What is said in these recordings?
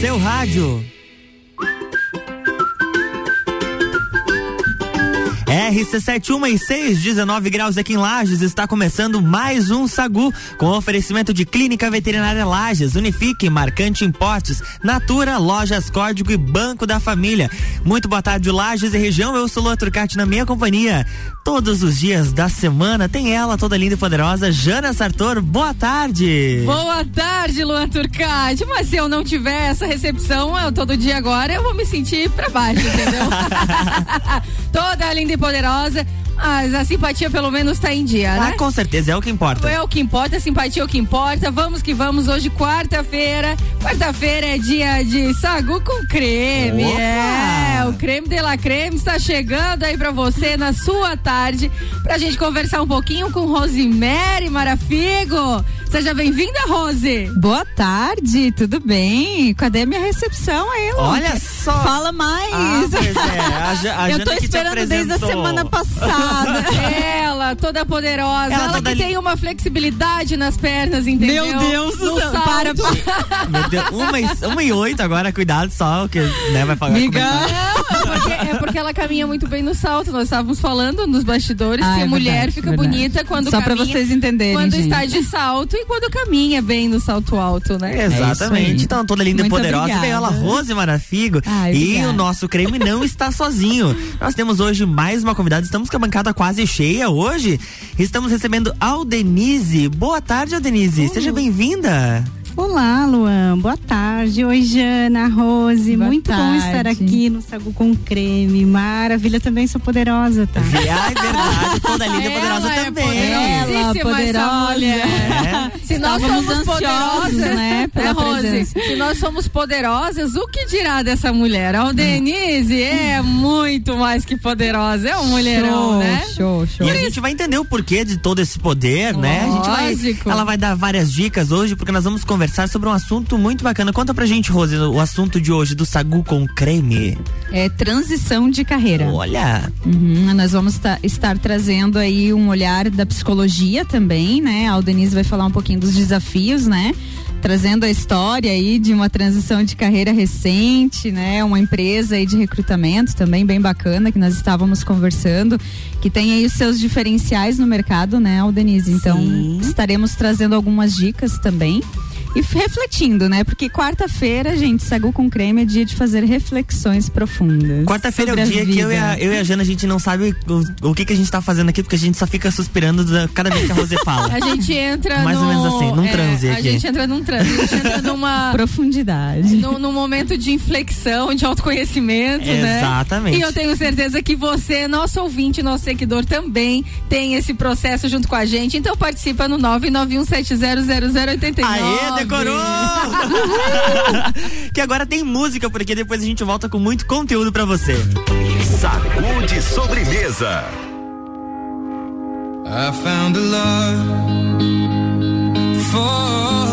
seu rádio. RC71 19 graus aqui em Lages, está começando mais um Sagu, com oferecimento de Clínica Veterinária Lages, Unifique, Marcante Impostos, Natura, Lojas Código e Banco da Família. Muito boa tarde, Lages e região, eu sou Lua Turcati na minha companhia. Todos os dias da semana tem ela, toda linda e poderosa, Jana Sartor, boa tarde. Boa tarde, Luan Turcati, mas se eu não tiver essa recepção eu, todo dia agora, eu vou me sentir pra baixo, entendeu? toda linda e poderosa. Mas a simpatia pelo menos tá em dia, ah, né? com certeza, é o que importa. É o que importa, a simpatia é o que importa. Vamos que vamos, hoje quarta-feira. Quarta-feira é dia de sagu com creme. Opa! É, o creme de la creme está chegando aí pra você na sua tarde, pra gente conversar um pouquinho com Rosemary Marafigo. Seja bem-vinda, Rose. Boa tarde, tudo bem? Cadê minha recepção aí, Lu? Olha só. Fala mais. Ah, é. A, a Eu tô esperando desde a semana passada. ela, toda poderosa. Ela, ela toda que li... tem uma flexibilidade nas pernas, entendeu? Meu Deus do céu. Para, para. Meu Deus, uma e, uma e oito agora, cuidado só, que né, vai pagar Miga. Não, é porque, é porque ela caminha muito bem no salto. Nós estávamos falando nos bastidores ah, que é a mulher verdade, fica verdade. bonita quando Só caminha. Só pra vocês entenderem, Quando gente. está de salto e quando caminha bem no salto alto, né? É Exatamente. É então, toda linda Muito e poderosa. Obrigada. Veio ela, Rose Marafigo. Ai, e o nosso creme não está sozinho. Nós temos hoje mais uma convidada. Estamos com a bancada quase cheia hoje. Estamos recebendo Aldenise. Boa tarde, Aldenise. Uh. Seja bem-vinda. Olá, Luan. Boa tarde. Oi, Jana, Rose. Boa Muito tarde. bom estar aqui no Sagu com Creme. Maravilha, também sou poderosa, tá? É verdade. Toda linda e poderosa é também. Ela, poderosa. É. Se nós somos poderosas, né? Pela é, Rose, se nós somos poderosas, o que dirá dessa mulher? A Denise é muito mais que poderosa. É um mulherão, show, né? Show, show. E a gente vai entender o porquê de todo esse poder, Lógico. né? A gente vai, ela vai dar várias dicas hoje, porque nós vamos conversar conversar sobre um assunto muito bacana. Conta pra gente, Rose, o assunto de hoje do Sagu com creme. É transição de carreira. Olha! Uhum, nós vamos estar trazendo aí um olhar da psicologia também, né? A Aldenise vai falar um pouquinho dos desafios, né? trazendo a história aí de uma transição de carreira recente, né? Uma empresa aí de recrutamento também bem bacana que nós estávamos conversando, que tem aí os seus diferenciais no mercado, né, Aldenise? Então, Sim. estaremos trazendo algumas dicas também e refletindo, né? Porque quarta-feira, gente, Sagu com creme é dia de fazer reflexões profundas. Quarta-feira é o dia que eu e, a, eu e a Jana, a gente não sabe o, o que, que a gente tá fazendo aqui, porque a gente só fica suspirando da, cada vez que a Rose fala. A gente entra Mais no, ou menos assim, num é, transe aqui. A gente entra num transe, a gente entra numa... Profundidade. Num, num momento de inflexão, de autoconhecimento, né? Exatamente. E eu tenho certeza que você, nosso ouvinte, nosso seguidor também tem esse processo junto com a gente. Então participa no 991700089. Aê, decorou! que agora tem música, porque depois a gente volta com muito conteúdo pra você. Sacude sobremesa. I found a love for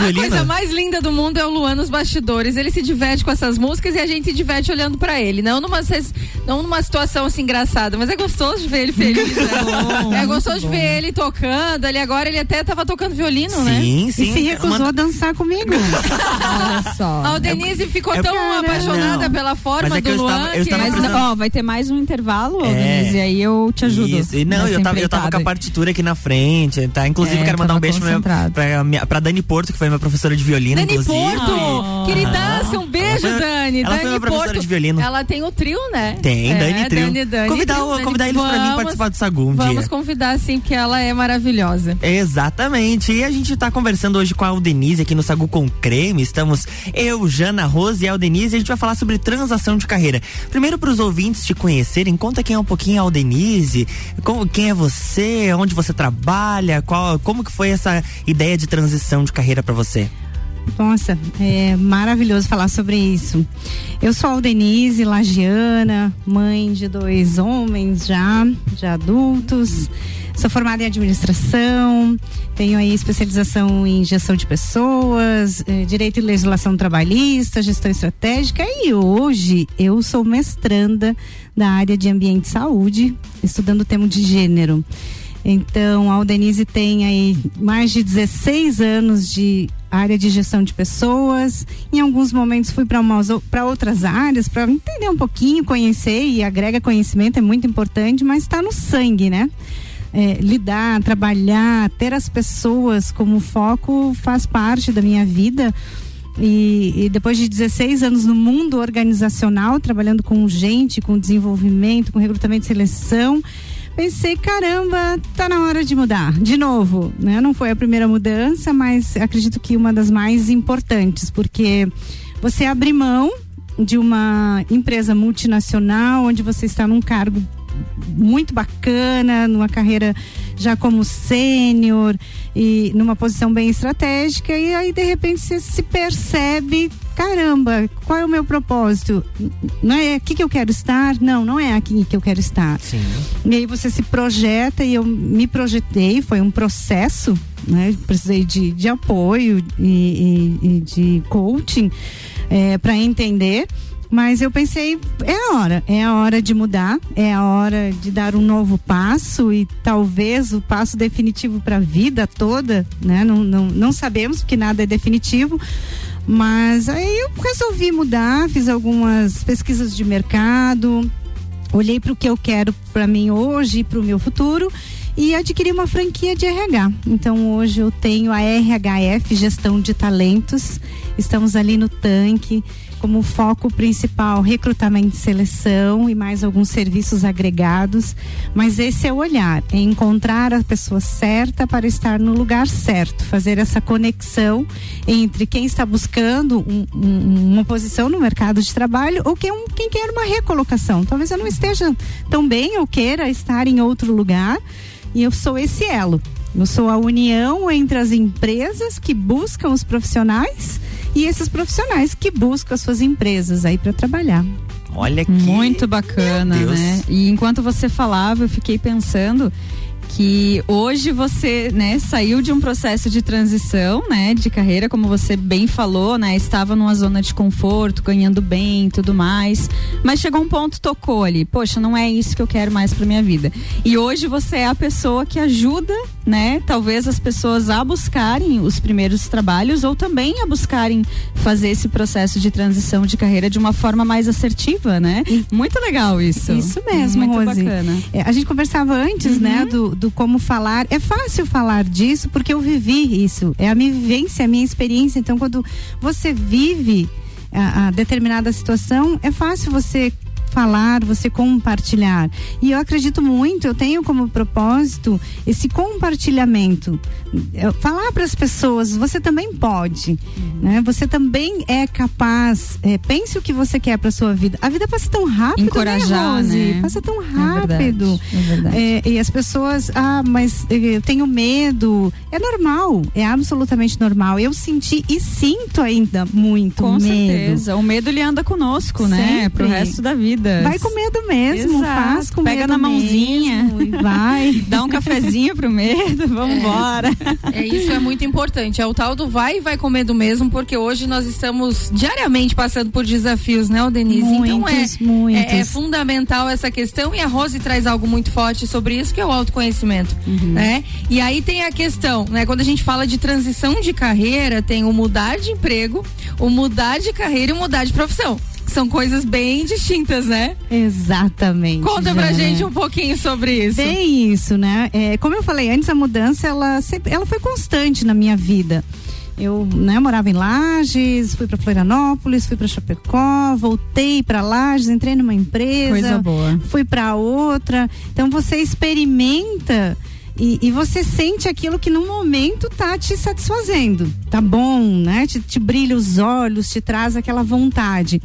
A coisa mais linda do mundo é o Luan nos bastidores. Ele se diverte com essas músicas e a gente se diverte olhando pra ele. Não numa, não numa situação assim engraçada, mas é gostoso de ver ele feliz. né? é gostoso de ver ele tocando. Ali agora ele até tava tocando violino, né? Sim, E sim. se recusou Manda- a dançar comigo. Olha só. A Denise ficou é- tão Cara, apaixonada não. pela forma Mas é que do eu Luan estava- eu que estava Mas, precisando- ó, vai ter mais um intervalo, É. Denise, aí eu te ajudo. Isso. E não, eu tava, eu tava com a partitura aqui na frente, tá? Inclusive, É, quero mandar um beijo pra, minha- pra, minha- pra Dani Porto, que foi minha professora de violino, Dani inclusive. Porto, Ai. queridaça, um beijo, Ela foi- Dani. ela Dani foi minha professora Porto. de violino. Ela tem o trio, né? Tem, é, Dani Trio. Dani, Dani, convidar, Trio, Dani. convidar eles pra mim Vamos- participar do Sagu um Vamos dia. convidar sim, porque ela é maravilhosa. Exatamente. E a gente tá conversando hoje com a Aldenise aqui no Sagu com Creme. Estamos eu, Jana, Rose e a Aldenise. E a gente vai falar sobre transação de carreira. Primeiro, pros ouvintes te conhecerem, conta quem é um pouquinho a Aldenise, como, quem é você, onde você trabalha, qual, como que foi essa ideia de transição de carreira pra você? Nossa, é maravilhoso falar sobre isso. Eu sou a Denise Lagiana, mãe de dois homens já, já adultos. Sou formada em administração, tenho aí especialização em gestão de pessoas, eh, direito e legislação trabalhista, gestão estratégica e hoje eu sou mestranda da área de ambiente e saúde, estudando o tema de gênero. Então, a Aldenise tem aí mais de 16 anos de área de gestão de pessoas. Em alguns momentos fui para outras áreas para entender um pouquinho, conhecer e agrega conhecimento, é muito importante, mas está no sangue, né? É, lidar, trabalhar, ter as pessoas como foco faz parte da minha vida. E, e, depois de 16 anos no mundo organizacional, trabalhando com gente, com desenvolvimento, com recrutamento e seleção, pensei, caramba, tá na hora de mudar. De novo, né? Não foi a primeira mudança, mas acredito que uma das mais importantes, porque você abre mão de uma empresa multinacional, onde você está num cargo muito bacana, numa carreira já como sênior e numa posição bem estratégica e aí de repente você se percebe, caramba, qual é o meu propósito? Não é aqui que eu quero estar? Não, não é aqui que eu quero estar. Sim. E aí você se projeta e eu me projetei, foi um processo, né? Precisei de, de apoio e, e, e de coaching é, para entender. Mas eu pensei, é a hora, é a hora de mudar, é a hora de dar um novo passo e talvez o passo definitivo para a vida toda, né? Não, não, não sabemos, porque nada é definitivo. Mas aí eu resolvi mudar, fiz algumas pesquisas de mercado, olhei para o que eu quero para mim hoje e para o meu futuro e adquiri uma franquia de RH. Então hoje eu tenho a RHF Gestão de Talentos. Estamos ali no tanque como foco principal recrutamento e seleção e mais alguns serviços agregados, mas esse é o olhar, é encontrar a pessoa certa para estar no lugar certo, fazer essa conexão entre quem está buscando um, um, uma posição no mercado de trabalho ou quem, um, quem quer uma recolocação. Talvez eu não esteja tão bem ou queira estar em outro lugar e eu sou esse elo. Eu sou a união entre as empresas que buscam os profissionais e esses profissionais que buscam as suas empresas aí para trabalhar. Olha que. Muito bacana, né? E enquanto você falava, eu fiquei pensando que hoje você, né, saiu de um processo de transição, né, de carreira, como você bem falou, né, estava numa zona de conforto, ganhando bem, e tudo mais, mas chegou um ponto tocou ali, poxa, não é isso que eu quero mais para minha vida. E hoje você é a pessoa que ajuda, né, talvez as pessoas a buscarem os primeiros trabalhos ou também a buscarem fazer esse processo de transição de carreira de uma forma mais assertiva, né? Muito legal isso. Isso mesmo, Muito Rose. bacana. É, a gente conversava antes, né, do, do como falar. É fácil falar disso porque eu vivi isso. É a minha vivência, a minha experiência. Então, quando você vive a, a determinada situação, é fácil você falar, você compartilhar. E eu acredito muito, eu tenho como propósito esse compartilhamento. Falar para as pessoas, você também pode, né? Você também é capaz. é, pense o que você quer para sua vida. A vida passa tão rápido, Encorajar, né, Rose? né? Passa tão É rápido. verdade, é verdade. É, e as pessoas, ah, mas eh, eu tenho medo. É normal, é absolutamente normal. Eu senti e sinto ainda muito Com medo. certeza. O medo ele anda conosco, né? Sempre. Pro resto da vida. Dúvidas. Vai com medo mesmo, Exato. faz com Pega medo na mãozinha. mesmo e vai. Dá um cafezinho pro medo, vamos embora. É, isso é muito importante. É o tal do vai e vai com medo mesmo, porque hoje nós estamos diariamente passando por desafios, né, Denise? então é, Muitos, muitos. é, é fundamental essa questão e a Rose traz algo muito forte sobre isso, que é o autoconhecimento, Uhum. né? E aí tem a questão, né? Quando a gente fala de transição de carreira, tem o mudar de emprego, o mudar de carreira e o mudar de profissão. São coisas bem distintas, né? Exatamente. Conta pra Jana. gente um pouquinho sobre isso. Bem isso, né? É, como eu falei antes, a mudança ela ela foi constante na minha vida. Eu né, morava em Lages, fui para Florianópolis, fui para Chapecó, voltei para Lages, entrei numa empresa, Coisa boa. fui para outra. Então você experimenta e, e você sente aquilo que no momento tá te satisfazendo, tá bom, né? Te, te brilha os olhos, te traz aquela vontade.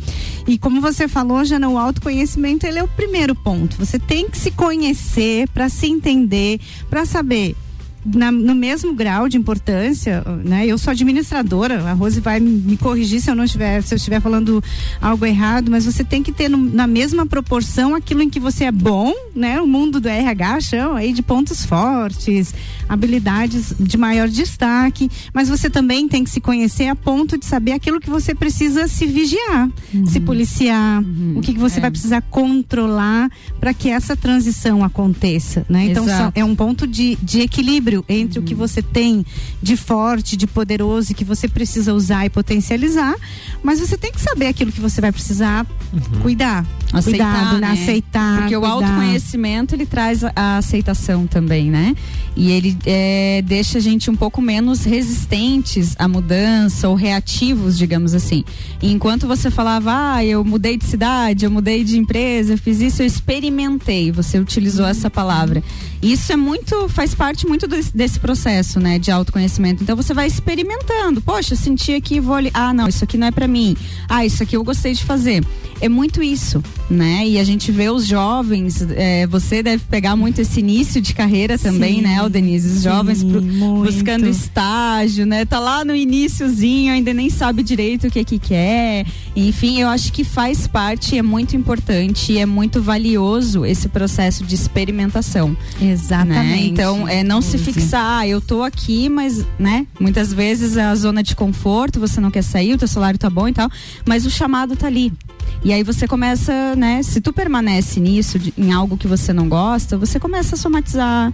E como você falou, Jana, o autoconhecimento ele é o primeiro ponto. Você tem que se conhecer para se entender, para saber na- no mesmo grau de importância, né? Eu sou administradora, a Rose vai me corrigir se eu não estiver, se eu estiver falando algo errado, mas você tem que ter no- na mesma proporção aquilo em que você é bom, né? O mundo do RH chama aí de pontos fortes, habilidades de maior destaque, mas você também tem que se conhecer a ponto de saber aquilo que você precisa se vigiar, se policiar, o que, que você é. vai precisar controlar para que essa transição aconteça, né? Então são- é um ponto de, de equilíbrio entre o que você tem de forte, de poderoso e que você precisa usar e potencializar, mas você tem que saber aquilo que você vai precisar cuidar, Aceitar, cuidado, né? né? aceitar, Porque o cuidar. autoconhecimento ele traz a- aceitação também, né? E ele é, deixa a gente um pouco menos resistentes à mudança ou reativos, digamos assim. E enquanto você falava, ah, eu mudei de cidade, eu mudei de empresa, eu fiz isso, eu experimentei. Você utilizou essa palavra. Isso é muito, faz parte muito desse, desse processo, né, de autoconhecimento. Então você vai experimentando. Poxa, eu senti aqui, vou ali. Ah, não, isso aqui não é pra mim. Ah, isso aqui eu gostei de fazer. É muito isso, né? E a gente vê os jovens. é, você deve pegar muito esse início de carreira também, Sim, né, Denise? Os jovens sim, pro- buscando estágio, né? Tá lá no iníciozinho, ainda nem sabe direito o que que quer. Enfim, eu acho que faz parte, é muito importante, é muito valioso esse processo de experimentação. Exatamente. Né? Então, é não se fixar, ah, eu tô aqui, mas, né? Muitas vezes é a zona de conforto, você não quer sair, o teu salário tá bom e tal, mas o chamado tá ali. E aí você começa, né? Se tu permanece nisso, de- em algo que você não gosta, você começa a somatizar.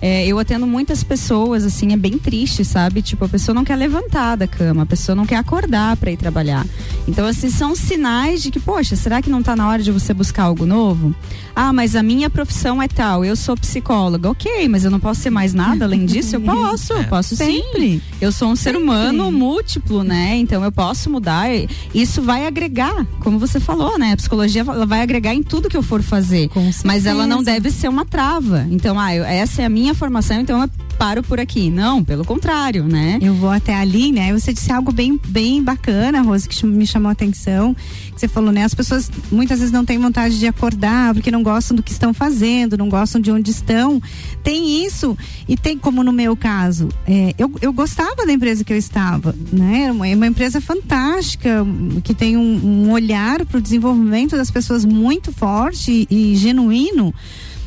É, eu atendo muitas pessoas, assim, é bem triste, sabe? Tipo, a pessoa não quer levantar da cama, a pessoa não quer acordar para ir trabalhar. Então, assim, são sinais de que, poxa, será que não tá na hora de você buscar algo novo? Ah, mas a minha profissão é tal, eu sou psicóloga. Ok, mas eu não posso ser mais nada além disso? Eu posso, eu posso sim. Sempre. Eu sou um ser humano múltiplo, né? Então eu posso mudar. Isso vai agregar, como você falou, né? A psicologia ela vai agregar em tudo que eu for fazer. Com Mas ela não deve ser uma trava. Então, ah, eu- essa é a minha formação, então paro por aqui. Não, pelo contrário, né? Eu vou até ali, né? Você disse algo bem, bem bacana, Rose, que me chamou a atenção. Você falou, né? As pessoas muitas vezes não têm vontade de acordar porque não gostam do que estão fazendo, não gostam de onde estão. Tem isso e tem como no meu caso. é, eu, eu gostava da empresa que eu estava, né? Uma, uma empresa fantástica que tem um, um olhar para o desenvolvimento das pessoas muito forte e genuíno.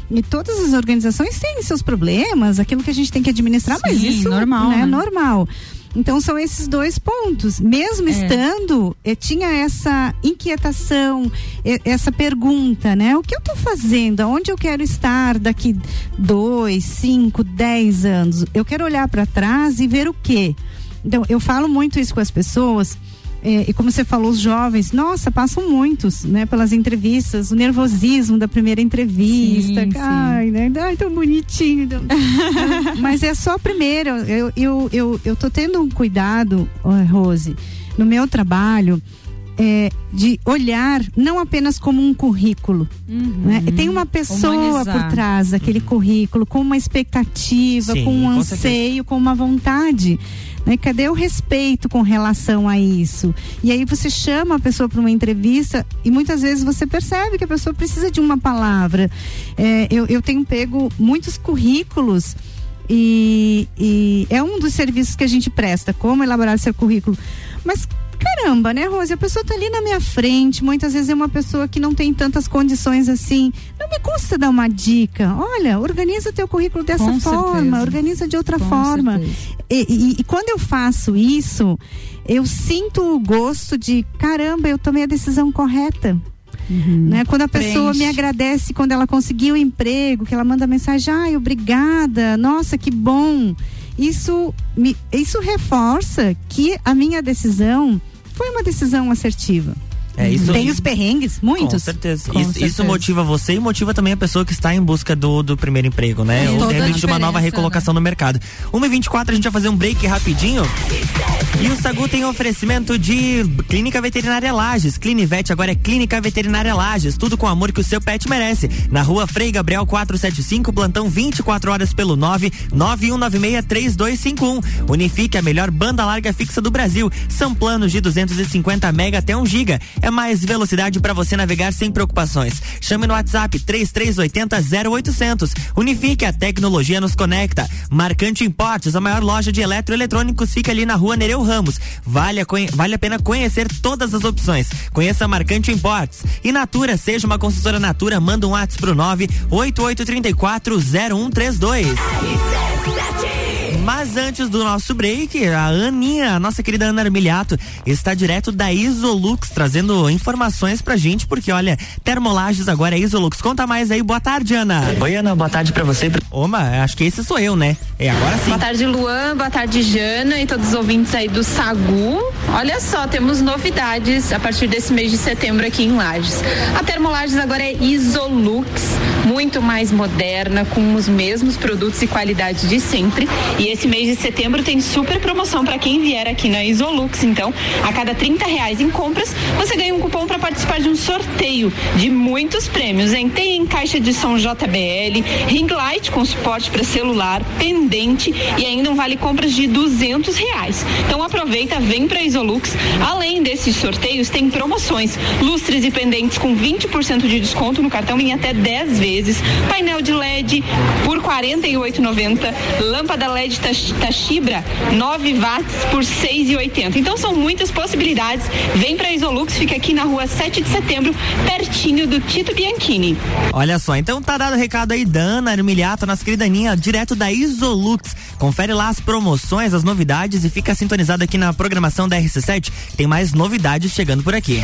E todas as organizações têm seus problemas, aquilo que a gente tem que administrar, mas Sim, isso normal, né, né? normal. Então são esses dois pontos. Mesmo É. estando, eh, tinha essa inquietação, essa pergunta, né? O que eu estou fazendo? Aonde eu quero estar daqui dois, cinco, dez anos? Eu quero olhar para trás e ver o quê? Então eu falo muito isso com as pessoas. Eh, e como você falou, os jovens, nossa, passam muitos, né, pelas entrevistas, o nervosismo da primeira entrevista, Sim, sim. ai, né, ai, tão bonitinho, mas é só a primeira. Eu, eu, eu, eu tô tendo um cuidado, Rose, no meu trabalho, é, de olhar não apenas como um currículo. Né? Tem uma pessoa Humanizar. por trás daquele currículo, com uma expectativa, Sim, com um com anseio, com uma vontade. Né? Cadê o respeito com relação a isso? E aí você chama a pessoa para uma entrevista e muitas vezes você percebe que a pessoa precisa de uma palavra. É, eu, eu tenho pego muitos currículos e, e é um dos serviços que a gente presta, como elaborar seu currículo. Mas caramba, né, Rose? A pessoa tá ali na minha frente, muitas vezes é uma pessoa que não tem tantas condições assim. Não me custa dar uma dica. Olha, organiza teu currículo dessa Com forma, certeza. organiza de outra Com forma. E, e- e quando eu faço isso, eu sinto o gosto de caramba, eu tomei a decisão correta. Né? Quando a pessoa Preenche. me agradece quando ela conseguiu o emprego, que ela manda mensagem, ai, obrigada, nossa, que bom. Isso, me, isso reforça que a minha decisão foi uma decisão assertiva. É, isso- Tem os perrengues, muitos. Com certeza. Com isso, isso certeza. motiva você e motiva também a pessoa que está em busca do, do primeiro emprego, né? Ou toda de repente uma nova recolocação no mercado. 1h24, a gente vai fazer um break rapidinho. E o Sagu tem oferecimento de Clínica Veterinária Lages. Clinivete agora é Clínica Veterinária Lages. Tudo com o amor que o seu pet merece. Na rua Frei Gabriel 475, plantão 24 horas pelo 9 91963251. Unifique a melhor banda larga fixa do Brasil. São planos de 250 mega até 1 giga. É mais velocidade para você navegar sem preocupações. Chame no WhatsApp 3380 0800. Unifique a tecnologia nos conecta. Marcante Importes, a maior loja de eletroeletrônicos fica ali na rua Nereu Ramos. Vale a, vale a pena conhecer todas as opções. Conheça Marcante Importes. E Natura, seja uma consultora Natura, manda um WhatsApp pro 98834 0132. Mas antes do nosso break, a Aninha, a nossa querida Ana Armiliato, está direto da Isolux, trazendo informações pra gente, porque olha, Termolages agora é Isolux. Conta mais aí, boa tarde, Ana. Oi, Ana, boa tarde pra você. Oma, acho que esse sou eu, né? É, agora sim. Boa tarde, Luan. Boa tarde, Jana e todos os ouvintes aí do Sagu. Olha só, temos novidades a partir desse mês de setembro aqui em Lages. A Termolages agora é Isolux, muito mais moderna, com os mesmos produtos e qualidades de sempre. E esse mês de setembro tem super promoção para quem vier aqui na Isolux. Então, a cada 30 reais em compras, você ganha um cupom para participar de um sorteio de muitos prêmios. Hein? Tem caixa de som JBL, ring light com suporte para celular, pendente e ainda um vale compras de 200 reais. Então aproveita, vem para Isolux. Além desses sorteios, tem promoções: lustres e pendentes com 20% de desconto no cartão em até 10 vezes, painel de LED por R$ 48,90, lâmpada LED Tashibra 9 watts por R$ 6,80. Então são muitas possibilidades. Vem para Isolux, fica aqui na rua 7 de setembro, pertinho do Tito Bianchini. Olha só, então tá dado o recado aí da Ana Armiliato, nossa querida Aninha, direto da Isolux. Confere lá as promoções, as novidades e fica sintonizado aqui na programação da RC7. Tem mais novidades chegando por aqui.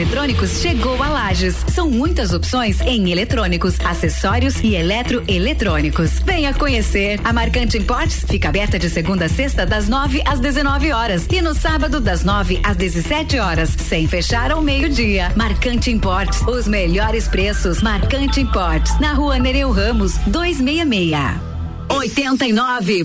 eletrônicos chegou a Lages. São muitas opções em eletrônicos, acessórios e eletroeletrônicos. Venha conhecer. A Marcante Importes fica aberta de segunda a sexta das 9 às 19 horas e no sábado das 9 às 17 horas, sem fechar ao meio-dia. Marcante Importes, os melhores preços. Marcante Importes, na Rua Nereu Ramos, 266. 89.9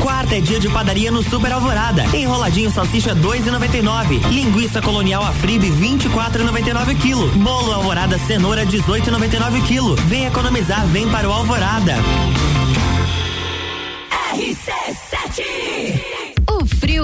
Quarta é dia de padaria no Super Alvorada. Enroladinho salsicha 2,99. Linguiça colonial Afribe 24,99 kg. Bolo Alvorada cenoura 18,99 kg. Vem economizar, vem para o Alvorada. O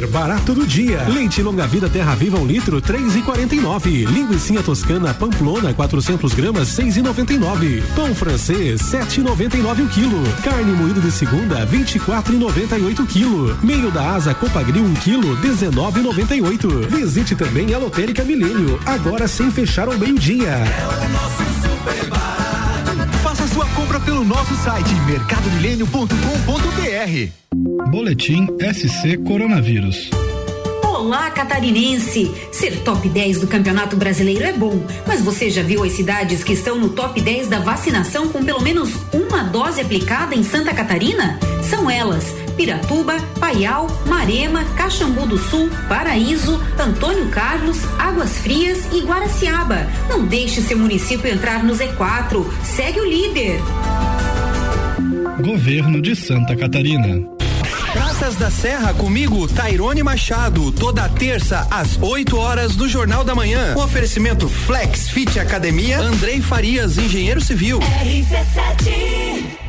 Super barato do dia. Leite longa vida Terra Viva um litro três e quarenta e nove. Linguiça toscana Pamplona 400 gramas seis e noventa e nove. Pão francês sete e noventa e nove o quilo. Carne moída de segunda vinte e quatro e noventa e oito quilo. Meio da asa Copagril um quilo dezenove e noventa e oito. Visite também a Lotérica Milênio agora sem fechar ao meio dia. É o nosso super barato. Faça sua compra pelo nosso site mercadomilênio.com.br. Boletim SC Coronavírus. Olá, catarinense! Ser top 10 do Campeonato Brasileiro é bom, mas você já viu as cidades que estão no top 10 da vacinação com pelo menos uma dose aplicada em Santa Catarina? São elas: Piratuba, Paial, Marema, Caxambu do Sul, Paraíso, Antônio Carlos, Águas Frias e Guaraciaba. Não deixe seu município entrar no Z4. Segue o líder. Governo de Santa Catarina. Praças da Serra comigo, Tairone Machado, toda terça às 8 horas do Jornal da Manhã. Um oferecimento Flex Fit Academia, Andrei Farias, engenheiro civil. RC7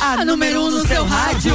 A número 1 um no seu rádio.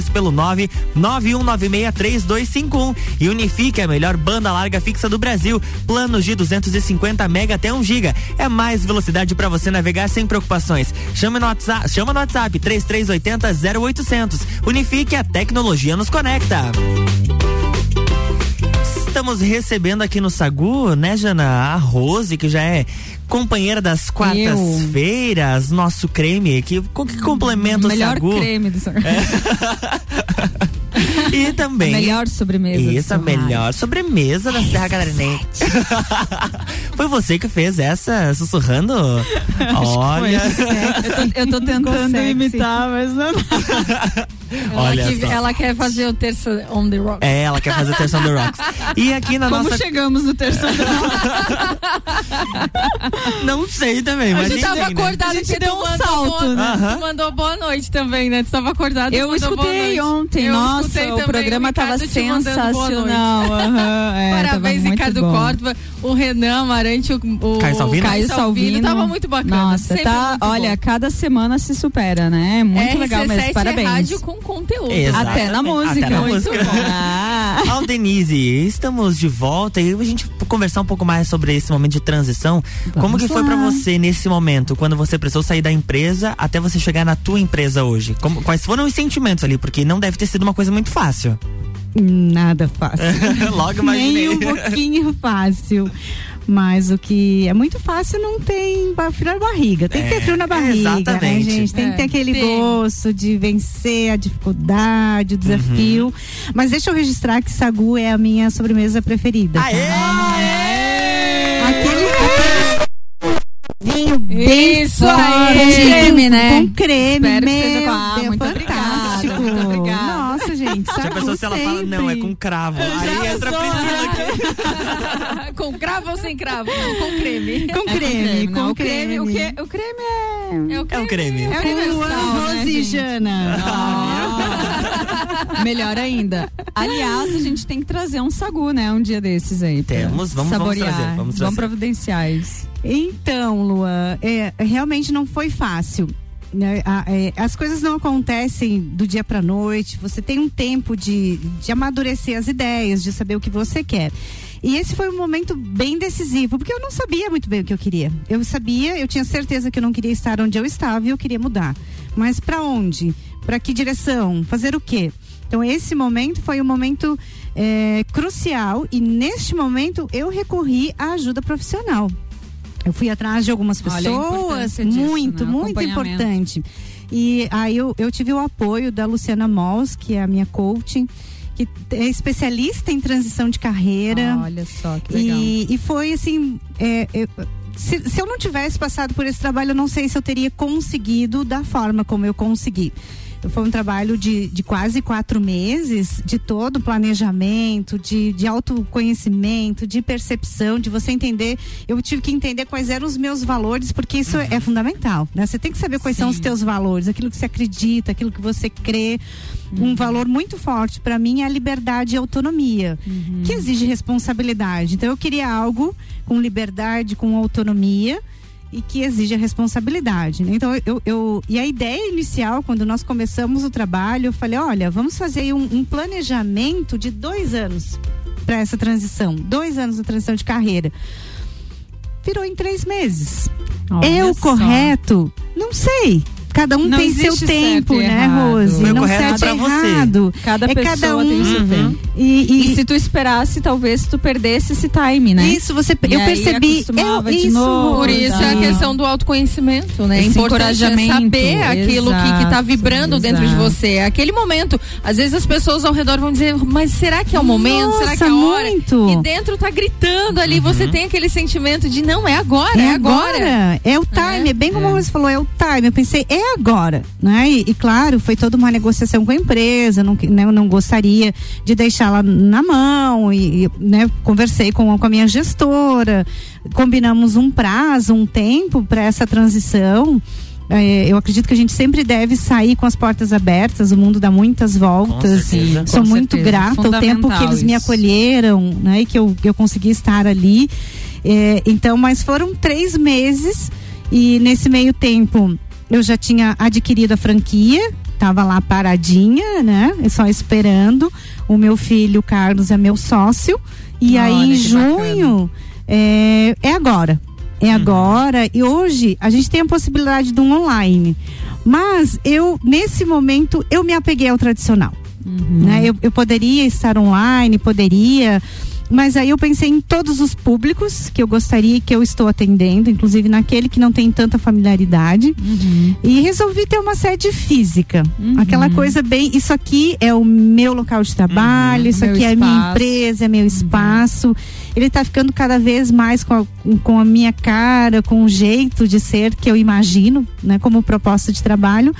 pelo 991963251 e Unifique a melhor banda larga fixa do Brasil. Planos de 250 mega até 1 giga. É mais velocidade para você navegar sem preocupações. Chama no WhatsApp, chama no WhatsApp 3380 0800. Unifique a tecnologia nos conecta. Estamos recebendo aqui no Sagu, né, Jana? A Rose, que já é companheira das quartas-feiras, nosso creme, que, que complementa o Melhor Sagu. creme do Sagu. E também. A melhor sobremesa. Isso, a melhor sobremesa da Serra Catarinense. Foi você que fez essa sussurrando? Olha. Eu tô, eu tô tentando imitar, mas não. Olha ela, que- só. ela quer fazer o terça on the rock. É, ela quer fazer Terção The Rocks. E aqui na Como nossa. chegamos no terceiro Não sei também, A mas gente tava enfim, né? acordado A gente deu um salto, boa, né? Aham. Tu mandou boa noite também, né? Tu tava acordado. Eu escutei noite. ontem, Eu nossa, o programa tava Ricardo te mandando boa noite. sensacional. aham, é, Parabéns, Ricardo bom. Córdova, o Renan Amarante, o, o Caio Salvino? Caio Salvino. Tava muito bacana. Nossa, tá, muito olha, bom. cada semana se supera, né? Muito legal mesmo, RC7 parabéns. É rádio com conteúdo. Exatamente. Até na música. Até na Muito música. bom. Ah. Estamos de volta e a gente conversar um pouco mais sobre esse momento de transição. Como que foi lá. pra você nesse momento, quando você precisou sair da empresa até você chegar na tua empresa hoje? Como- quais foram os sentimentos ali? Porque não deve ter sido uma coisa muito fácil. Nada fácil. Logo imaginei. Nem um pouquinho fácil. Mas o que é muito fácil não tem frio na barriga. Tem que ter É, frio na barriga, né, exatamente. gente? Tem que ter É, aquele tem. gosto de vencer a dificuldade, o desafio. Uhum. Mas deixa eu registrar que sagu é a minha sobremesa preferida. tá? Aquele, aquele vinho bem Isso forte, aí. Creme, né? Com creme, Espero que meu seja com- ah, muito gente, Já pensou se ela fala, não, é com cravo. Aí entra a Priscila aqui. com cravo ou sem cravo? Não, com creme. Com É creme, com não, o creme. creme, o, que, o creme é... É o É o creme. creme. É universal, né, Rose e? Jana. Ah, melhor ainda. Aliás, a gente tem que trazer um sagu, né? Um dia desses aí. Temos, vamos- vamos trazer, vamos trazer. providenciar isso. Então, Lua, é, realmente não foi fácil. Né? A- é, as coisas não acontecem do dia para noite. Você tem um tempo de, de amadurecer as ideias, de saber o que você quer. E esse foi um momento bem decisivo, porque eu não sabia muito bem o que eu queria. Eu sabia, eu tinha certeza que eu não queria estar onde eu estava e eu queria mudar. Mas para onde? Para que direção? Fazer o quê? Então esse momento foi um momento é, crucial e neste momento eu recorri à ajuda profissional. Eu fui atrás de algumas Olha a pessoas, disso, muito, né? muito importante. E aí eu, eu tive o apoio da Luciana Mols, que é a minha coaching, que é especialista em transição de carreira. Ah, olha só, que legal. E, e foi assim. é, eu- se, se eu não tivesse passado por esse trabalho, eu não sei se eu teria conseguido da forma como eu consegui. Foi um trabalho de, de quase quatro meses, de todo o planejamento, de, de autoconhecimento, de percepção, de você entender. Eu tive que entender quais eram os meus valores, porque isso é fundamental. Né? Você tem que saber quais são os teus valores, aquilo que você acredita, aquilo que você crê. Um valor muito forte para mim é a liberdade e autonomia, que exige responsabilidade. Então eu queria algo com liberdade, com autonomia e que exige a responsabilidade. né? Então eu, eu e a ideia inicial quando nós começamos o trabalho, eu falei, olha, vamos fazer um, um planejamento de dois anos para essa transição, dois anos de transição de carreira. Virou em três meses. Olha o só. correto? Não sei. Cada um Não tem seu tempo, e né, errado. Rose? Foi não correto certo pra e você. errado. Cada é pessoa cada um. tem o seu Uhum. tempo. E, E, se tu esperasse, talvez tu perdesse esse time, né? Isso, você, E eu aí percebi. eu, de isso, novo, Por isso é a questão do autoconhecimento, né? É Esse importante é encorajamento, saber aquilo que, que tá exato, vibrando dentro de exato. você. Aquele momento, às vezes as pessoas ao redor vão dizer, mas será que é o momento? será que é a Nossa, hora? muito. E dentro tá gritando ali, você tem aquele sentimento de não, é agora, É é, agora. agora. É o time, é, bem como a Rose falou, é o time. Eu pensei, é agora, né? E, e claro, foi toda uma negociação com a empresa, não, né, eu não gostaria de deixá-la na mão e, e, né, conversei com, com a minha gestora, combinamos um prazo, um tempo para essa transição. É, eu acredito que a gente sempre deve sair com as portas abertas, o mundo dá muitas voltas. certeza. Sou Com muito certeza, grata ao tempo que eles me isso. acolheram, né? E que eu, eu consegui estar ali. É, então, mas foram três meses e nesse meio tempo eu já tinha adquirido a franquia, estava lá paradinha, né? Só esperando. O meu filho Carlos é meu sócio. E aí Olha, em que junho é, é agora. É agora. E hoje a gente tem a possibilidade de um online. Mas eu, nesse momento, eu me apeguei ao tradicional. Né? Eu, eu poderia estar online, poderia. Mas aí eu pensei em todos os públicos que eu gostaria que eu estou atendendo, inclusive naquele que não tem tanta familiaridade. E resolvi ter uma sede física. Aquela coisa bem. Isso aqui é o meu local de trabalho, isso Meu aqui é a minha espaço. empresa, é meu espaço. Ele tá ficando cada vez mais com a, com a minha cara, com o jeito de ser que eu imagino, né, como proposta de trabalho.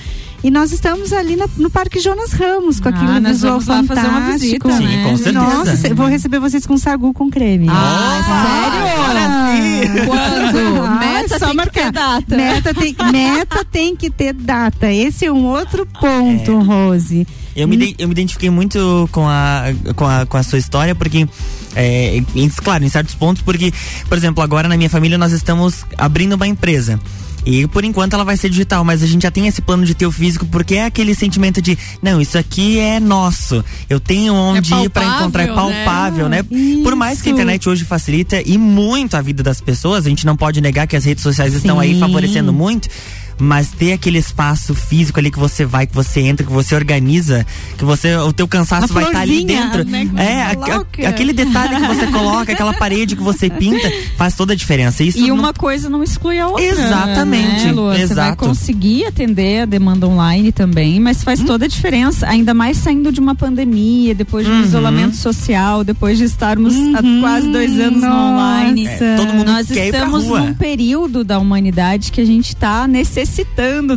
E nós estamos ali na- no Parque Jonas Ramos, com Ah, aquele nós visual vamos lá fazer uma fantástico. visita, Sim, né? com certeza. Nossa, vou receber vocês com sagu com creme. Ah, sério? Quando? Ah, Meta é só tem que marcar. ter data. Meta tem, meta tem que ter data. Esse é um outro ponto, Rose. Eu me, eu me identifiquei muito com a, com a, com a sua história, porque, é, em- claro, em certos pontos, porque, por exemplo, agora na minha família nós estamos abrindo uma empresa. E por enquanto ela vai ser digital, mas a gente já tem esse plano de ter o físico, porque é aquele sentimento de, não, isso aqui é nosso. Eu tenho onde ir pra encontrar, é palpável, né? palpável, né? Por mais que a internet hoje facilita e muito a vida das pessoas, a gente não pode negar que as redes sociais estão aí Sim. favorecendo muito. Mas ter aquele espaço físico ali que você vai, que você entra, que você organiza, que você o teu cansaço A vai estar ali florzinha, dentro. né, é, a- a- aquele detalhe que você coloca, aquela parede que você pinta, faz toda a diferença. Isso E não- uma coisa não exclui a outra. Exatamente, Né, Lua? Você vai exato. conseguir atender a demanda online também, mas faz toda a diferença. Ainda mais saindo de uma pandemia, depois de um Uhum. isolamento social, depois de estarmos há quase dois anos no online. É, todo mundo Nós quer ir pra estamos rua. num período da humanidade que a gente está necessitando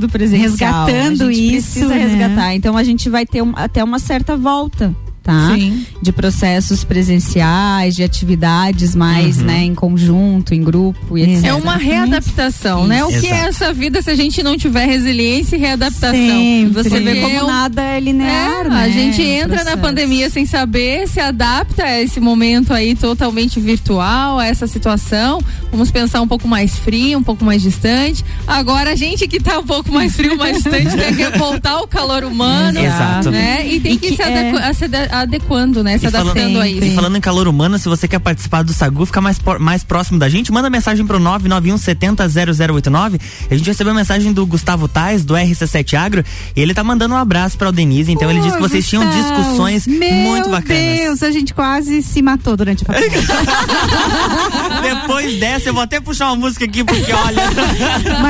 do presencial. Resgatando isso, Precisa né? resgatar. Então a gente vai ter um- até uma certa volta. Tá? Sim. De processos presenciais, de atividades mais, Uhum. né, em conjunto, em grupo e etc. É uma readaptação, né? O que é Exato. essa vida se a gente não tiver resiliência e readaptação? Sempre. Você vê como eu- nada é linear, É, né? A gente o entra na pandemia sem saber, se adapta a esse momento aí totalmente virtual, a essa situação. Vamos pensar um pouco mais frio, um pouco mais distante. Agora a gente que tá um pouco mais frio, mais distante, tem que voltar ao calor humano. Exato. Né? E tem E que, que se, é- se adequando, né? Se E falando- adaptando a E isso. falando em calor humano, se você quer participar do Sagu, ficar mais, por- mais próximo da gente, manda mensagem pro 991 70 0089. A gente recebeu a mensagem do Gustavo Tais, do RC7 Agro, e ele tá mandando um abraço pra Denise. Então ele disse que vocês tinham Gustavo, discussões Meu muito bacanas. Deus, a gente quase se matou durante a. Depois dessa, eu vou até puxar uma música aqui, porque olha.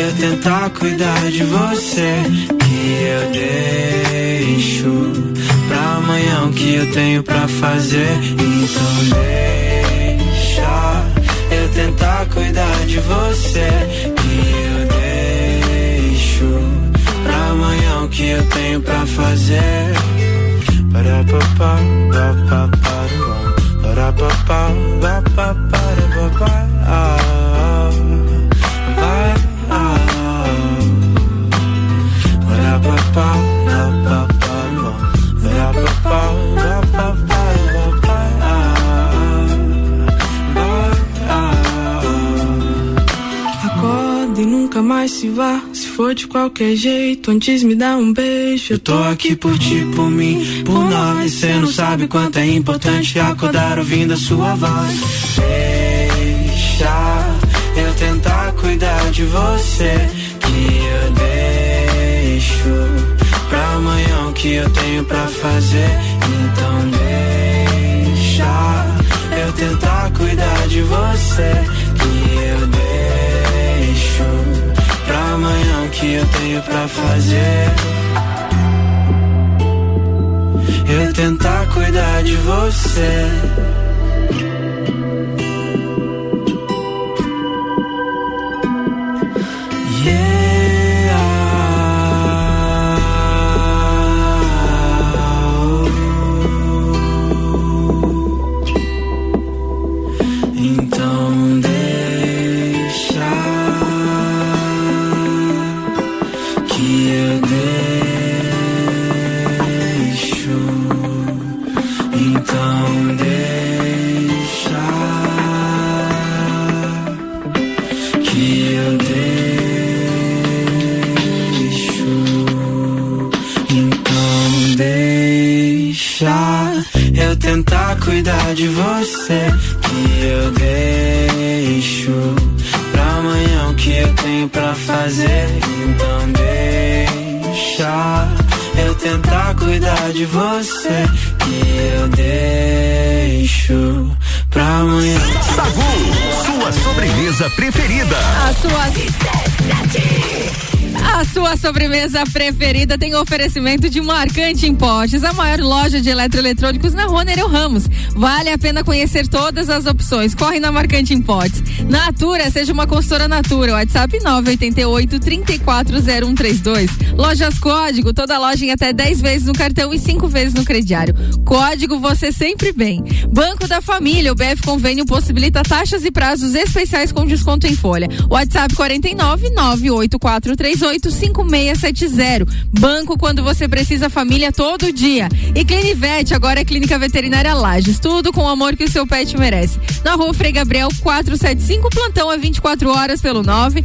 eu tentar cuidar de você. Que eu deixo pra amanhã o que eu tenho pra fazer. Então, deixa eu tentar cuidar de você. Que eu deixo pra amanhã o que eu tenho pra fazer. Para papá, papá, para para para papá. Vai, Acorda e nunca mais se vá. Se for de qualquer jeito, antes me dá um beijo. Eu tô aqui por ti, por mim, por nós. Cê não sabe quanto é importante acordar ouvindo a sua voz. Deixa eu tentar cuidar de você. Que eu tenho pra fazer. Então deixa eu tentar cuidar de você. Que eu deixo pra amanhã que eu tenho pra fazer. Eu tentar cuidar de você. Então deixa eu tentar cuidar de você que eu deixo pra amanhã. Sagu, sua sobremesa preferida. A sua. A sua sobremesa preferida tem oferecimento de Marcante Impostos, a maior loja de eletroeletrônicos na Rua Nereu Ramos. Vale a pena conhecer todas as opções. Corre na Marcante Impostos. Natura, seja uma consultora Natura. WhatsApp 988 340132. Lojas Código, toda loja em até 10 vezes no cartão e 5 vezes no crediário. Código você sempre bem. Banco da Família, o BF Convênio possibilita taxas e prazos especiais com desconto em folha. WhatsApp 49 98438 5670. Banco quando você precisa, família todo dia. E Clinivete, agora é Clínica Veterinária Lages. Tudo com o amor que o seu pet merece. Na rua Frei Gabriel 475, plantão a 24 horas pelo 9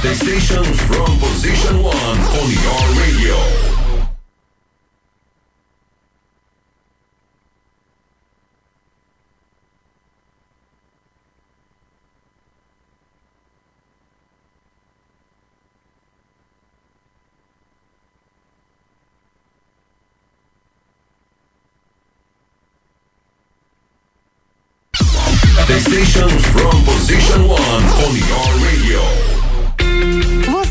The station from position one on your radio. The station from position one on your radio.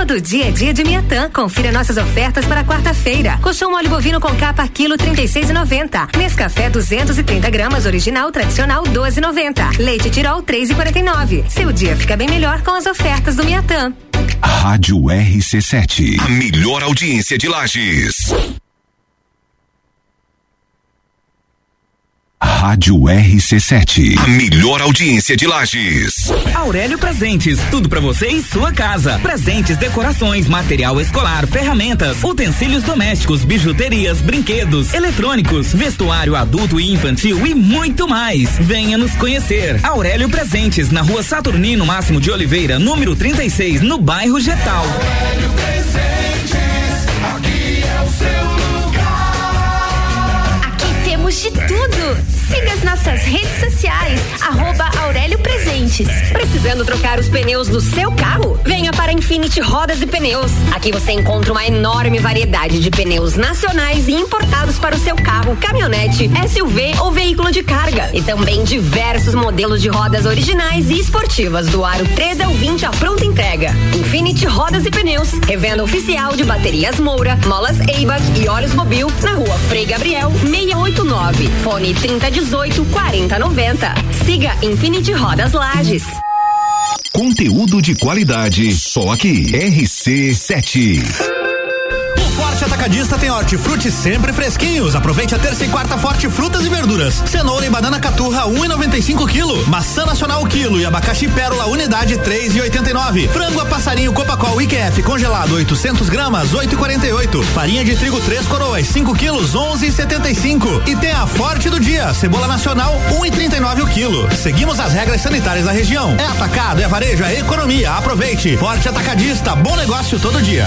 Todo dia é dia de Miatã. Confira nossas ofertas para quarta-feira. Colchão mole bovino com capa quilo 36,90. Nescafé 230 gramas original tradicional 12,90. Leite Tirol 3,49. Seu dia fica bem melhor com as ofertas do Miatã. Rádio RC7. A melhor audiência de Lages. Rádio RC7. A melhor audiência de Lages. Aurélio Presentes, tudo pra você em sua casa. Presentes, decorações, material escolar, ferramentas, utensílios domésticos, bijuterias, brinquedos, eletrônicos, vestuário adulto e infantil e muito mais. Venha nos conhecer. Aurélio Presentes, na rua Saturnino Máximo de Oliveira, número 36, no bairro Getal. Aurélio Presentes, aqui é o seu lugar. Aqui temos de tudo. Siga as nossas redes sociais, arroba Aurélio Presentes. Precisando trocar os pneus do seu carro? Venha para Infinity Rodas e Pneus. Aqui você encontra uma enorme variedade de pneus nacionais e importados para o seu carro, caminhonete, SUV ou veículo de carga. E também diversos modelos de rodas originais e esportivas do aro 13 ao 20 à pronta entrega. Infinity Rodas e Pneus, revenda oficial de baterias Moura, molas Eibach e óleos Mobil, na rua Frei Gabriel 689. Fone 30 18 40 90. Siga Infinity Rodas Lages. Conteúdo de qualidade, só aqui. RC7. Atacadista tem hortifruti sempre fresquinhos. Aproveite a terça e quarta forte frutas e verduras. Cenoura e banana caturra 1,95 quilo. Maçã nacional quilo e abacaxi pérola unidade 3,89. Frango a passarinho Copacol IQF congelado 800 gramas 8,48. Farinha de trigo 3 coroas 5 quilos 11,75. E tem a forte do dia cebola nacional 1,39 o quilo. Seguimos as regras sanitárias da região. É atacado, é varejo, é economia. Aproveite. Forte Atacadista, bom negócio todo dia.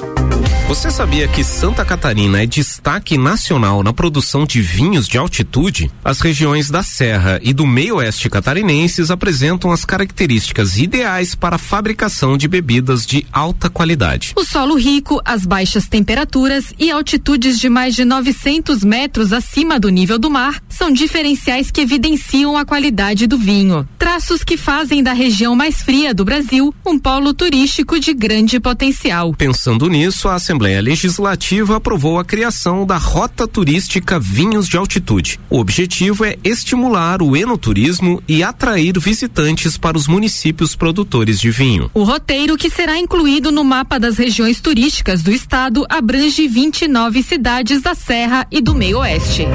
Você sabia que Santa Catarina é destaque nacional na produção de vinhos de altitude? As regiões da Serra e do meio-oeste catarinenses apresentam as características ideais para a fabricação de bebidas de alta qualidade. O solo rico, as baixas temperaturas e altitudes de mais de 900 metros acima do nível do mar são diferenciais que evidenciam a qualidade do vinho. Traços que fazem da região mais fria do Brasil um polo turístico de grande potencial. Pensando nisso, a Assembleia Legislativa aprovou a criação da Rota Turística Vinhos de Altitude. O objetivo é estimular o enoturismo e atrair visitantes para os municípios produtores de vinho. O roteiro, que será incluído no mapa das regiões turísticas do estado, abrange 29 cidades da Serra e do Meio-Oeste.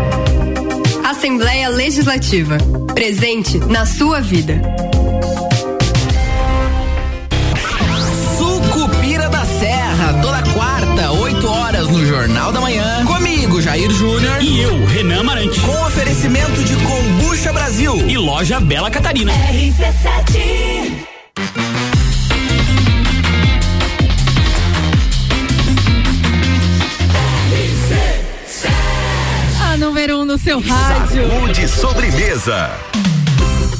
Assembleia Legislativa. Presente na sua vida. No Jornal da Manhã. Comigo, Jair Júnior. E eu, Renan Amarante. Com oferecimento de Combucha Brasil. E loja Bela Catarina. RC7 A número um no seu rádio. Saúde sobremesa.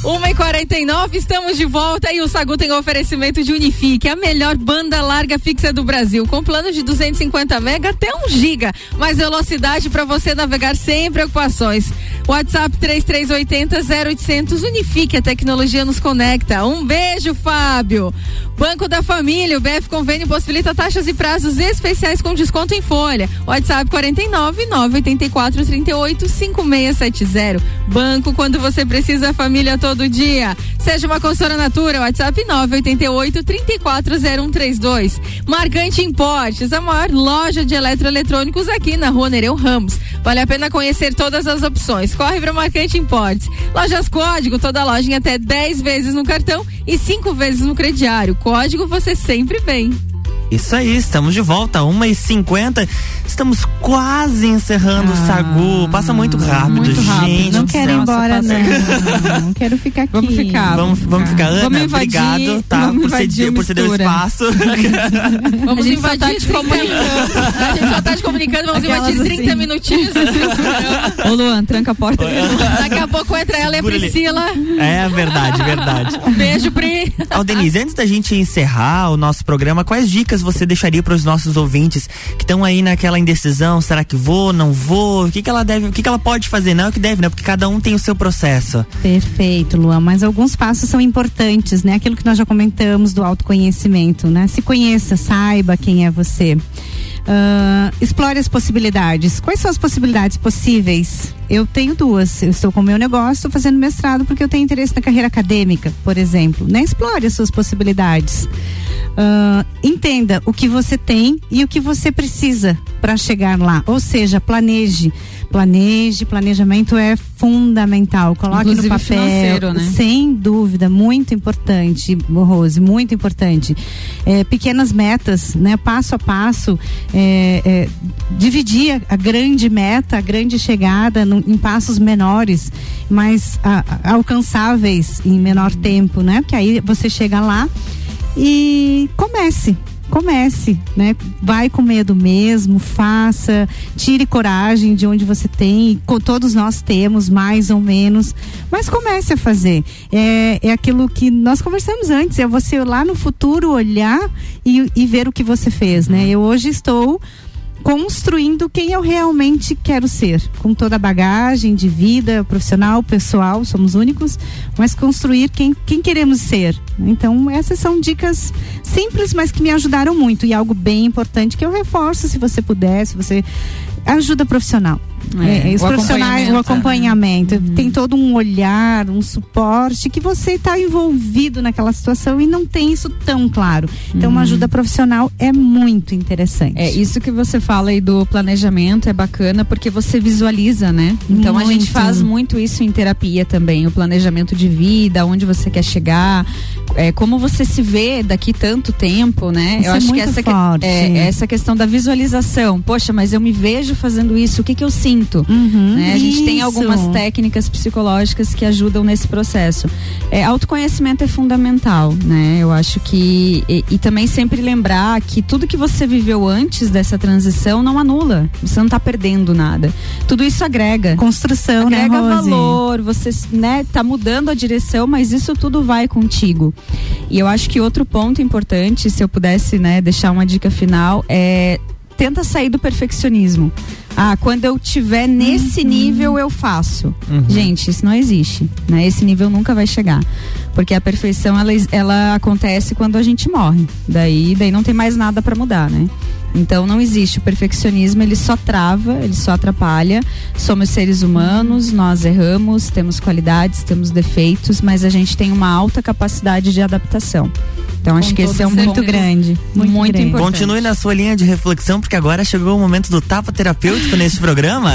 1h49, estamos de volta e o Sagu tem oferecimento de Unifique, a melhor banda larga fixa do Brasil, com planos de 250 mega até 1 giga, mais velocidade para você navegar sem preocupações. WhatsApp 3380 0800 Unifique, a tecnologia nos conecta. Um beijo, Fábio. Banco da Família, o BF Convênio possibilita taxas e prazos especiais com desconto em folha. WhatsApp 49 984 38 5670. Banco quando você precisa, família todo dia. Seja uma consultora Natura, WhatsApp 988 340132. Marcante Importes, a maior loja de eletroeletrônicos aqui na Rua Nereu Ramos. Vale a pena conhecer todas as opções. Corre para Marcante Importes. Lojas Código, toda loja em até 10 vezes no cartão e 5 vezes no crediário. Código você sempre vem. Isso aí, estamos de volta, 1h50. Estamos quase encerrando o Sagu. Passa muito rápido, Muito rápido. gente. Não quero ir embora, não. Não quero ficar aqui. Vamos ficar. Vamos, vamos ficar, Ana, Vamos invadir, obrigado, tá? vamos Por, invadir ceder, o por ceder o espaço. Vamos A gente só invadir tá te 30 comunicando. A gente só tá te comunicando, vamos Aquelas invadir 30 assim. minutinhos. assim. Ô Luan, tranca a porta. Daqui a pouco entra ela e a. Priscila. É verdade, verdade. Beijo, Pri. Ó, Denise, antes da gente encerrar o nosso programa, quais dicas você deixaria para os nossos ouvintes que estão aí naquela indecisão? Será que vou, não vou? O que, que ela deve, o que, que ela pode fazer? Não é o que deve, né? Porque cada um tem o seu processo. Perfeito, Luan. Mas alguns passos são importantes, né? Aquilo que nós já comentamos do autoconhecimento, né? Se conheça, saiba quem é você. Ah, explore as possibilidades. Quais são as possibilidades possíveis? Eu tenho duas. Eu estou com o meu negócio, estou fazendo mestrado porque eu tenho interesse na carreira acadêmica, por exemplo. Né? Explore as suas possibilidades. Ah, entenda o que você tem e o que você precisa para chegar lá. Ou seja, planeje. Planeje, planejamento é fundamental. Coloque Inclusive no papel. né? Sem dúvida, muito importante, Rose, muito importante. É, pequenas metas, né? Passo a passo, é, é, dividir a, grande meta, a grande chegada num- em passos menores, mas a- a- alcançáveis em menor tempo, né? Porque aí você chega lá e comece. Comece, né? Vai com medo mesmo, faça, tire coragem de onde você tem, com, todos nós temos, mais ou menos, mas comece a fazer. É, é aquilo que nós conversamos antes, é você lá no futuro olhar e, e ver o que você fez, né? Eu hoje estou construindo quem eu realmente quero ser, com toda a bagagem de vida profissional, pessoal, somos únicos, mas construir quem, quem queremos ser, Então, essas são dicas simples, mas que me ajudaram muito. E algo bem importante que eu reforço, se você puder, se você. Ajuda profissional. É, É, os o profissionais, o acompanhamento. Tem todo um olhar, um suporte que você está envolvido naquela situação e não tem isso tão claro. Então, uma ajuda profissional é muito interessante. É, isso que você fala aí do planejamento é bacana porque você visualiza, né? Então a gente Muito. faz muito isso em terapia também, o planejamento de vida, onde você quer chegar, é, como você se vê daqui tanto tempo, né? Isso eu é acho que muito essa, forte. é, essa questão da visualização. Poxa, mas eu me vejo fazendo isso, o que que eu sinto? Né? A gente tem isso. algumas técnicas psicológicas que ajudam nesse processo. É, autoconhecimento é fundamental, né? Eu acho que e, e também sempre lembrar que tudo que você viveu antes dessa transição não anula. Você não está perdendo nada. Tudo isso agrega. Construção, né, agrega valor. Você, né, tá mudando a direção, mas isso tudo vai contigo. E eu acho que outro ponto importante, se eu pudesse, né, deixar uma dica final, é tenta sair do perfeccionismo. Ah, quando eu tiver nesse nível eu faço. Uhum. Gente, isso não existe, né? Esse nível nunca vai chegar. Porque a perfeição ela, ela acontece quando a gente morre. Daí, daí não tem mais nada para mudar, né? Então não existe o perfeccionismo, ele só trava, ele só atrapalha. Somos seres humanos, nós erramos, temos qualidades, temos defeitos, mas a gente tem uma alta capacidade de adaptação. Então acho Com que esse é um ponto certeza. grande, muito, grande. importante. Continue na sua linha de reflexão, porque agora chegou o momento do tapa terapêutico neste programa.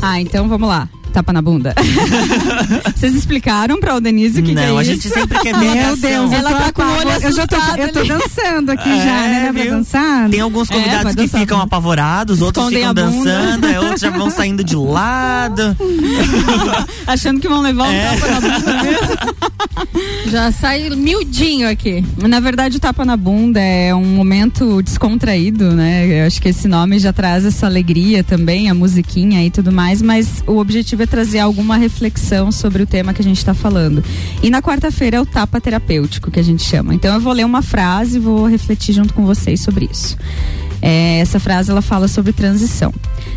Ah, então vamos lá. Tapa na bunda. Vocês explicaram pra o Denise o que, que é Não, a isso? gente sempre quer ver Meu. Deus, Ela tá com o olho eu já tô, eu tô ali. dançando aqui É, já, né? Pra viu? dançar. Tem alguns É, convidados vai que ficam apavorados, outros Escondem ficam dançando, é, outros já vão saindo de lado. Achando que vão levar um É. tapa na bunda mesmo. Já sai miudinho aqui. Na verdade, o tapa na bunda é um momento descontraído, né? Eu acho que esse nome já traz essa alegria também, a musiquinha e tudo mais, mas o objetivo é trazer alguma reflexão sobre o tema que a gente está falando. E na quarta-feira é o tapa terapêutico que a gente chama. Então eu vou ler uma frase e vou refletir junto com vocês sobre isso. É, essa frase ela fala sobre transição.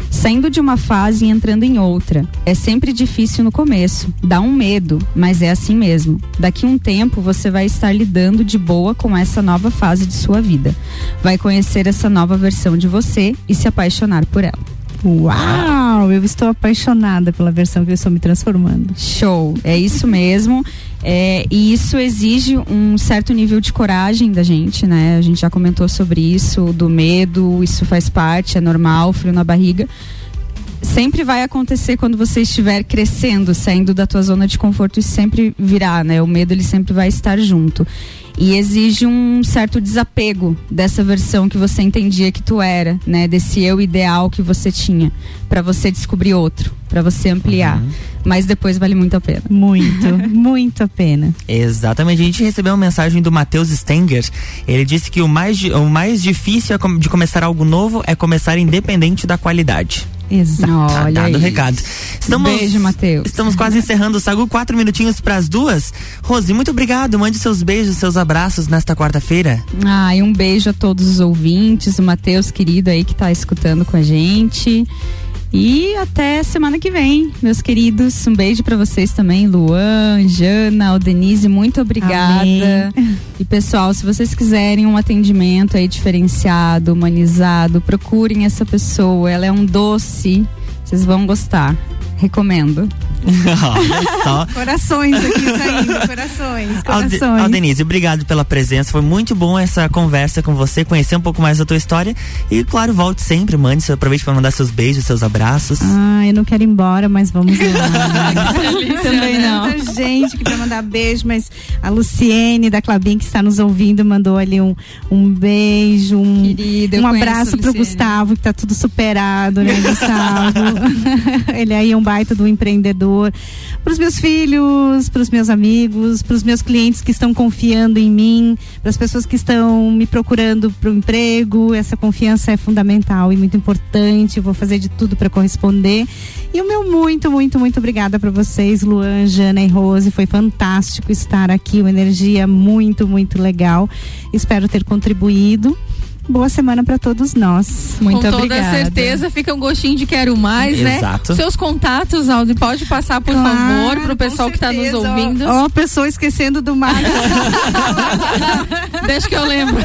Saindo de uma fase e entrando em outra. É sempre difícil no começo, dá um medo, mas é assim mesmo. Daqui um tempo você vai estar lidando de boa com essa nova fase de sua vida. Vai conhecer essa nova versão de você e se apaixonar por ela. Uau, eu estou apaixonada pela versão que eu estou me transformando. Show, é isso mesmo. É, e isso exige um certo nível de coragem da gente, né? A gente já comentou sobre isso, do medo, isso faz parte, é normal, frio na barriga. Sempre vai acontecer quando você estiver crescendo, saindo da tua zona de conforto, isso sempre virá, né? O medo ele sempre vai estar junto. E exige um certo desapego dessa versão que você entendia que tu era, né? Desse eu ideal que você tinha, para você descobrir outro, para você ampliar. Mas depois vale muito a pena. Muito, muito a pena. Exatamente. A gente recebeu uma mensagem do Matheus Stenger. Ele disse que o mais, o mais difícil é de começar algo novo é começar independente da qualidade. Exato. Tá Olha dado o aí. recado. Estamos, Beijo, Matheus. Estamos quase encerrando o Sagu, quatro minutinhos para as duas. Rose, muito obrigado. Mande seus beijos, seus abraços nesta quarta-feira. Ah, e um beijo a todos os ouvintes, o Matheus querido aí que tá escutando com a gente. E até semana que vem, meus queridos. Um beijo pra vocês também, Luan, Jana, Aldenise, muito obrigada. E pessoal, se vocês quiserem um atendimento aí diferenciado, humanizado, procurem essa pessoa. Ela é um doce. Vocês vão gostar. Recomendo. Olha só. Corações aqui saindo, corações, Alde- corações. Aldenise, obrigado pela presença. Foi muito bom essa conversa com você, conhecer um pouco mais da tua história. E, claro, volte sempre, mande, aproveite para mandar seus beijos, seus abraços. Ah, eu não quero ir embora, mas vamos lá. Também não. Tanta gente que vai mandar beijo, mas a Luciene da Clabin que está nos ouvindo mandou ali um, um beijo, um, Querida, um abraço a pro Luciene. Gustavo, que tá tudo superado, né, Gustavo? Ele aí é um baita do empreendedor. Pros meus filhos, pros meus amigos, pros meus clientes que estão confiando em mim, pras pessoas que estão me procurando pro emprego, essa confiança é fundamental e muito importante. Eu vou fazer de tudo para corresponder. E o meu muito, muito, muito obrigada para vocês, Luan, Jana e Rose. Foi fantástico estar aqui, uma energia muito, muito legal. Espero ter contribuído. Boa semana para todos nós. Muito Com obrigada. toda certeza fica um gostinho de quero mais, né? Exato. né? Seus contatos, Aldo, pode passar por claro, favor pro pessoal que está nos ouvindo. Ó, oh, pessoa esquecendo do mar. Deixa que eu lembro.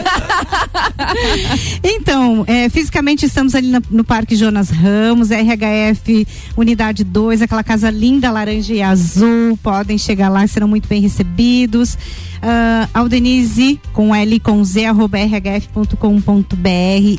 então, é, fisicamente estamos ali no, no Parque Jonas Ramos, RHF Unidade 2, aquela casa linda, laranja e azul. Podem chegar lá, serão muito bem recebidos. Uh, Aldenise com L com Z arroba rhf.com.br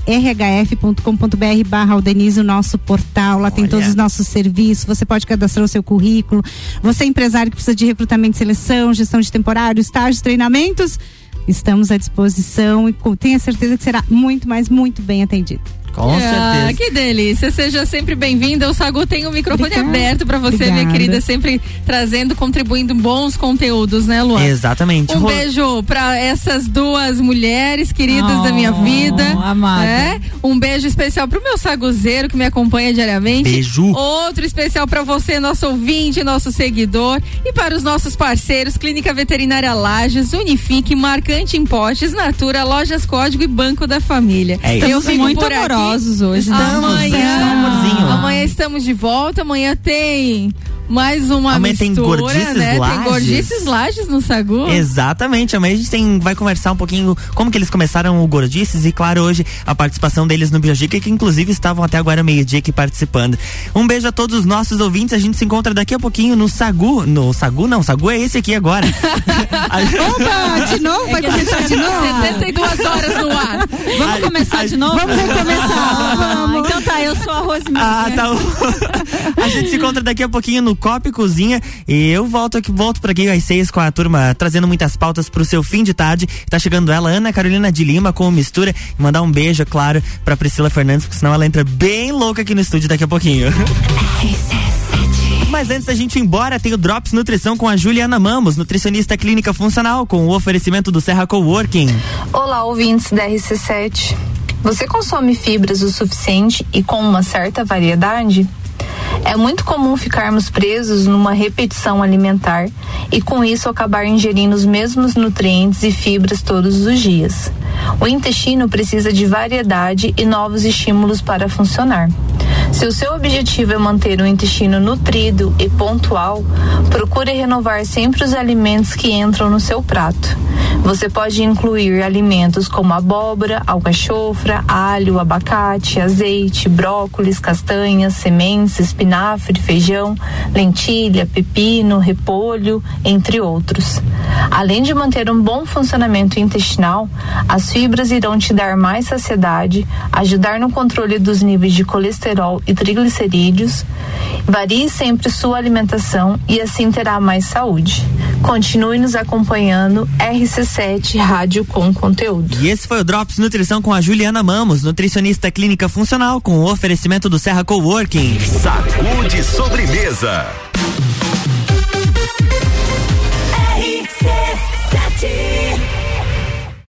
rhf.com.br barra o nosso portal, lá Olha. tem todos os nossos serviços, você pode cadastrar o seu currículo, você é empresário que precisa de recrutamento e seleção, gestão de temporário, estágios, treinamentos, estamos à disposição e tenha certeza que será muito, mais muito bem atendido. Com ah, certeza. Que delícia. Seja sempre bem-vinda. O Sagu tem o microfone Obrigada. aberto para você, Obrigada. minha querida, sempre trazendo, contribuindo bons conteúdos, né, Luan? Exatamente. Um Ro... beijo para essas duas mulheres queridas oh, da minha oh, vida. Amada. É? Um beijo especial pro meu saguzeiro que me acompanha diariamente. Beijo. Outro especial para você, nosso ouvinte, nosso seguidor. E para os nossos parceiros, Clínica Veterinária Lages, Unifique, Marcante Impostes, Natura, Lojas Código e Banco da Família. É isso. Eu fico muito por aqui amorosos hoje. Estamos, amanhã, amanhã estamos de volta. Amanhã tem mais uma amanhã mistura, tem gordices né? lages. Tem gordices lages no Sagu. Exatamente. Amanhã a gente tem, vai conversar um pouquinho como que eles começaram o gordices e claro hoje a participação deles no Biogica que inclusive estavam até agora meio-dia aqui participando. Um beijo a todos os nossos ouvintes. A gente se encontra daqui a pouquinho no Sagu. No Sagu não, Sagu é esse aqui agora. Opa, de novo? É vai começar de novo? 72 horas no ar. Vamos a, começar a, de novo? Vamos recomeçar. Vamos. Então tá, eu sou a Rosminha. Ah, tá. a gente se encontra daqui a pouquinho no Copa e Cozinha e eu volto aqui, volto por aqui às seis com a turma trazendo muitas pautas pro seu fim de tarde. Tá chegando ela, Ana Carolina de Lima, com mistura. E mandar um beijo, é claro, pra Priscila Fernandes, porque senão ela entra bem louca aqui no estúdio daqui a pouquinho. Mas antes da gente ir embora, tem o Drops Nutrição com a Juliana Mamos, nutricionista clínica funcional, com o oferecimento do Serra Coworking. Olá, ouvintes da RC7. Você consome fibras o suficiente e com uma certa variedade? É muito comum ficarmos presos numa repetição alimentar e com isso acabar ingerindo os mesmos nutrientes e fibras todos os dias. O intestino precisa de variedade e novos estímulos para funcionar. Se o seu objetivo é manter o intestino nutrido e pontual, procure renovar sempre os alimentos que entram no seu prato. Você pode incluir alimentos como abóbora, alcachofra, alho, abacate, azeite, brócolis, castanhas, sementes, espinafre, feijão, lentilha, pepino, repolho, entre outros. Além de manter um bom funcionamento intestinal, as fibras irão te dar mais saciedade, ajudar no controle dos níveis de colesterol e triglicerídeos. Varie sempre sua alimentação e assim terá mais saúde. Continue nos acompanhando RC7 Rádio com conteúdo. E esse foi o Drops Nutrição com a Juliana Mamos, nutricionista clínica funcional com o oferecimento do Serra Coworking. Sacude sobremesa.